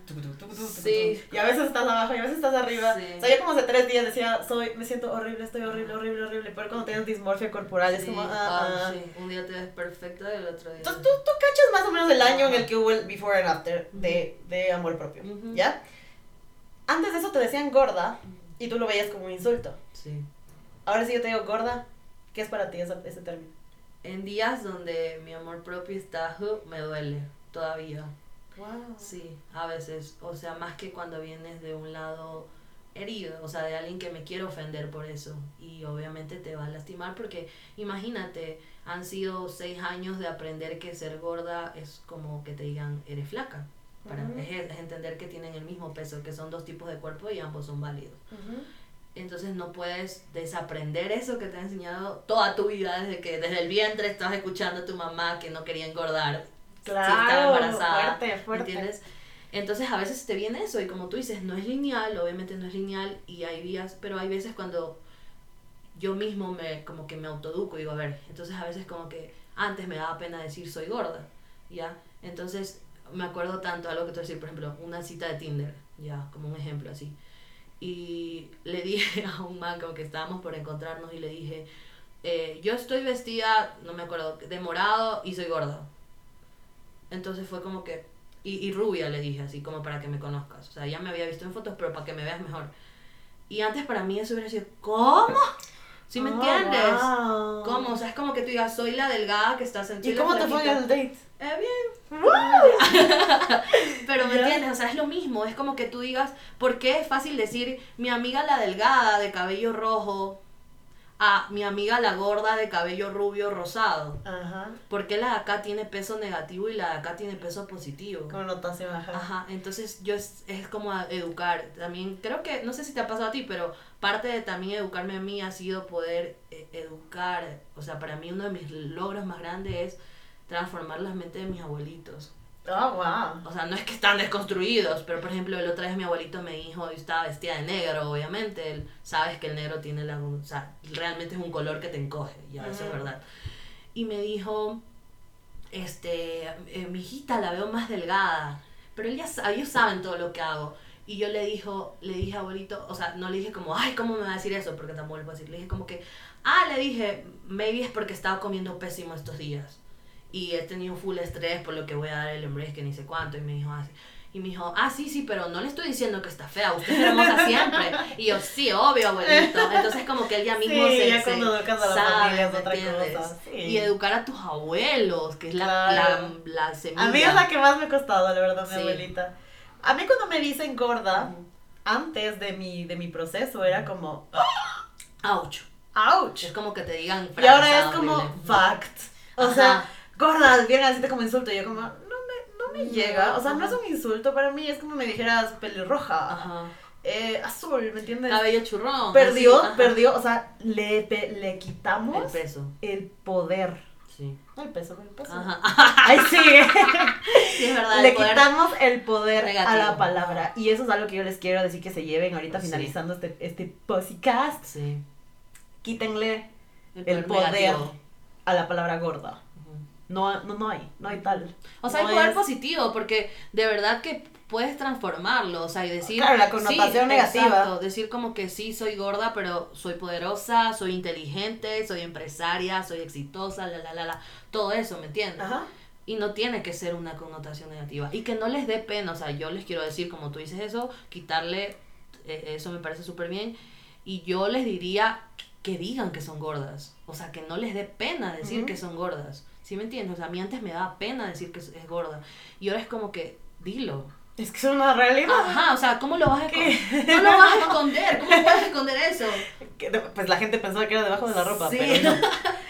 cosa Sí. Y a veces estás abajo y a veces estás arriba. O sea, yo como hace tres días decía, soy, me siento horrible, estoy horrible, horrible, horrible. Pero cuando tienes dismorfia corporal es como, ah, ah, ah. Sí. Un día te ves perfecta y el otro día. Entonces tú, tú cachas más o menos el año en el que hubo el before and after de, de amor propio. ¿Ya? Antes de eso te decían gorda y tú lo veías como un insulto. Sí. Ahora sí yo te digo gorda, ¿qué es para ti ese, ese término? en días donde mi amor propio está, me duele todavía. Wow. Sí, a veces. O sea, más que cuando vienes de un lado herido, o sea, de alguien que me quiere ofender por eso. Y obviamente te va a lastimar porque imagínate, han sido seis años de aprender que ser gorda es como que te digan, eres flaca. Para, es, entender que tienen el mismo peso, que son dos tipos de cuerpo y ambos son válidos entonces no puedes desaprender eso que te ha enseñado toda tu vida desde que desde el vientre estás escuchando a tu mamá que no quería engordar claro, si estaba embarazada fuerte, fuerte. ¿entiendes? entonces a veces te viene eso y como tú dices no es lineal obviamente no es lineal y hay días pero hay veces cuando yo mismo me como que me autoduco y digo a ver entonces a veces como que antes me daba pena decir soy gorda ya entonces me acuerdo tanto algo que tú decir por ejemplo una cita de Tinder ya como un ejemplo así y le dije a un man como que estábamos por encontrarnos y le dije, eh, yo estoy vestida, no me acuerdo, de morado y soy gorda. Entonces fue como que, y, y rubia le dije así como para que me conozcas. O sea, ya me había visto en fotos, pero para que me veas mejor. Y antes para mí eso hubiera sido, ¿cómo? ¿Sí me oh, entiendes? ¿Cómo? O sea, es como que tú digas, soy la delgada que estás en Chile. ¿Y cómo te fue el date? Eh, bien. Pero me entiendes, o sea, es lo mismo. Es como que tú digas, ¿por qué es fácil decir mi amiga la delgada de cabello rojo a mi amiga la gorda de cabello rubio rosado? Ajá. ¿Por qué la de acá tiene peso negativo y la de acá tiene peso positivo? Connotación, ajá. Ajá, entonces yo es, es como educar. También creo que, no sé si te ha pasado a ti, pero parte de también educarme a mí ha sido poder eh, educar. O sea, para mí uno de mis logros más grandes es transformar las mentes de mis abuelitos. Oh, wow. O sea, no es que están desconstruidos, pero por ejemplo, el otra vez mi abuelito me dijo, yo estaba vestida de negro, obviamente, él, sabes que el negro tiene la, o sea, realmente es un color que te encoge, ya, eso es verdad. Y me dijo, este, eh, mi hijita la veo más delgada, pero él ya ellos saben todo lo que hago. Y yo le dijo, le dije abuelito, o sea, no le dije como, ay, ¿cómo me va a decir eso? Porque tampoco le puedo decir. Le dije como que, ah, le dije, maybe es porque estaba comiendo pésimo estos días y he tenido full estrés por lo que voy a dar el embrace que ni sé cuánto y me dijo así y me dijo, ah, sí, sí, pero no le estoy diciendo que está fea, usted es hermosa siempre. Y yo, sí, obvio, abuelito. Entonces, como que él ya mismo se, ya cuando educas a sabe, otra cosa. Y educar a tus abuelos, que es la, la, la, semilla. A mí es la que más me ha costado, la verdad, mi abuelita. A mí cuando me dicen gorda, antes de mi, de mi proceso, era como... ¡Auch! ¡Auch! Es como que te digan... Y ahora es como fact. O sea gorda, bien así como insulto. Y yo como, no me, no me llega. O sea, no es un insulto para mí, es como me dijeras pelirroja. Ajá. Eh, azul, ¿me entiendes? Cabello churrón. Perdió, perdió, o sea, le, le quitamos el peso. El poder. Sí. No el peso, el peso. Ajá. Ahí sigue. sí, es verdad. Le quitamos el poder a la palabra. Y eso es algo que yo les quiero decir que se lleven ahorita finalizando este, este podcast. Sí. Quítenle el poder, a la palabra gorda. No, no, no hay, no hay tal. O sea, hay poder positivo, porque de verdad que puedes transformarlo, o sea, y decir... Claro, la connotación negativa. decir como que sí, soy gorda, pero soy poderosa, soy inteligente, soy empresaria, soy exitosa, la, la, la, la, todo eso, ¿me entiendes? Ajá. Y no tiene que ser una connotación negativa. Y que no les dé pena, o sea, yo les quiero decir, como tú dices eso, quitarle, eh, eso me parece súper bien. Y yo les diría que digan que son gordas, o sea, que no les dé pena decir que son gordas. ¿Sí me entiendes? O sea, a mí antes me daba pena decir que es, gorda. Y ahora es como que, dilo. Es que es una realidad. Ajá, o sea, ¿cómo lo vas a esconder? No lo vas a esconder, ¿cómo puedes esconder eso? Pues la gente pensaba que era debajo de la ropa, pero no.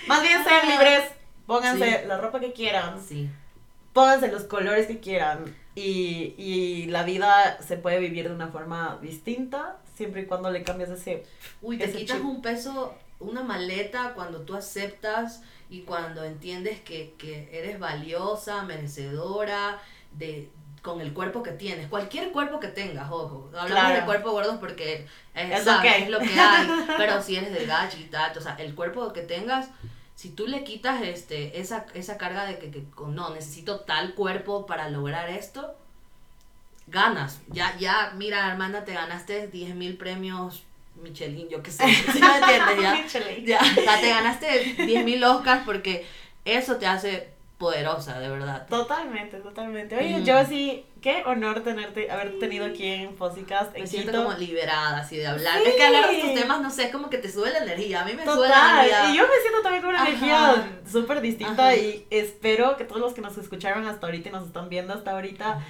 Más bien sean libres, pónganse la ropa que quieran. Sí. Pónganse los colores que quieran. Y, y la vida se puede vivir de una forma distinta, siempre y cuando le cambias ese. Uy, te quitas un peso, una maleta cuando tú aceptas y cuando entiendes que, que eres valiosa, merecedora, de, con el cuerpo que tienes, cualquier cuerpo que tengas, ojo, hablamos de cuerpo gordo porque es, lo que, es lo que hay, pero si eres delgada, tal, o sea, el cuerpo que tengas, si tú le quitas este, esa, esa carga de que, que no, necesito tal cuerpo para lograr esto, ganas, ya, ya, mira hermana, te ganaste 10 mil premios Michelin, yo qué sé, ¿sí me entiendes? Ya, ya, te ganaste 10 mil Oscars porque eso te hace poderosa, de verdad. Totalmente, totalmente. Oye, yo sí, qué honor tenerte, haber tenido aquí en Fosicast. Me siento como liberada así de hablar. Es que hablar de estos temas, no sé, es como que te sube la energía. A mí me sube la energía. Y yo me siento también con una energía súper distinta y espero que todos los que nos escucharon hasta ahorita y nos están viendo hasta ahorita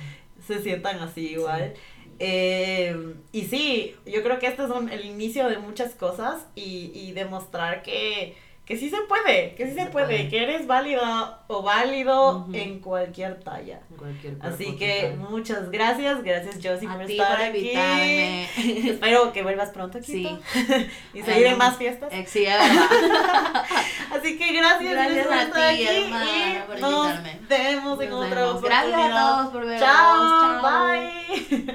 se sientan así igual. Eh, y sí, yo creo que este es el inicio de muchas cosas y, y demostrar que, que sí se puede, que sí se, puede, que eres válida o válido en cualquier talla. Así que muchas gracias, gracias Josie por estar aquí. Espero que vuelvas pronto, aquí y seguir en más fiestas. Eh, sí. Así que gracias, gracias a ti, aquí hermana, por invitarme. Nos vemos en otra oportunidad. Gracias a todos por vernos. Chao, bye.